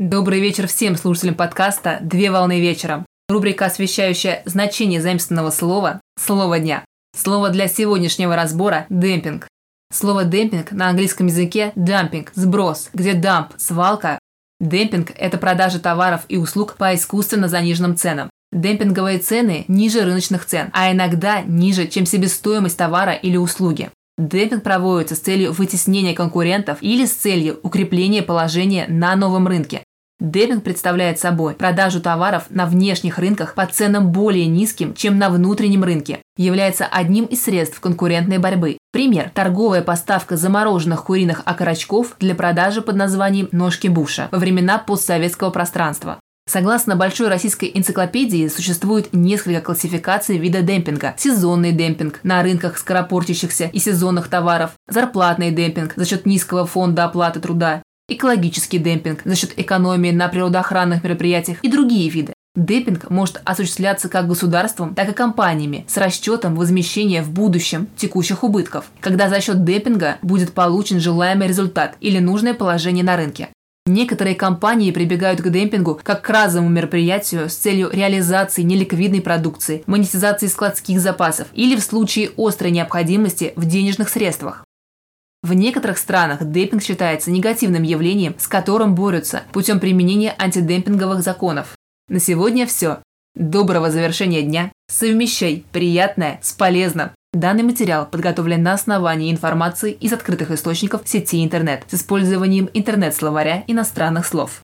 Добрый вечер всем слушателям подкаста «Две волны вечером». Рубрика, освещающая значение заимственного слова «Слово дня». Слово для сегодняшнего разбора – демпинг. Слово демпинг на английском языке – dumping, сброс, где dump – свалка. Демпинг – это продажа товаров и услуг по искусственно заниженным ценам. Демпинговые цены ниже рыночных цен, а иногда ниже, чем себестоимость товара или услуги. Демпинг проводится с целью вытеснения конкурентов или с целью укрепления положения на новом рынке. Демпинг представляет собой продажу товаров на внешних рынках по ценам более низким, чем на внутреннем рынке. Является одним из средств конкурентной борьбы. Пример – торговая поставка замороженных куриных окорочков для продажи под названием «ножки Буша» во времена постсоветского пространства. Согласно Большой российской энциклопедии, существует несколько классификаций вида демпинга. Сезонный демпинг на рынках скоропортящихся и сезонных товаров, зарплатный демпинг за счет низкого фонда оплаты труда, экологический демпинг за счет экономии на природоохранных мероприятиях и другие виды. Демпинг может осуществляться как государством, так и компаниями с расчетом возмещения в будущем текущих убытков, когда за счет демпинга будет получен желаемый результат или нужное положение на рынке. Некоторые компании прибегают к демпингу как к разовому мероприятию с целью реализации неликвидной продукции, монетизации складских запасов или в случае острой необходимости в денежных средствах. В некоторых странах демпинг считается негативным явлением, с которым борются путем применения антидемпинговых законов. На сегодня все. Доброго завершения дня. Совмещай приятное с полезным. Данный материал подготовлен на основании информации из открытых источников сети интернет с использованием интернет-словаря иностранных слов.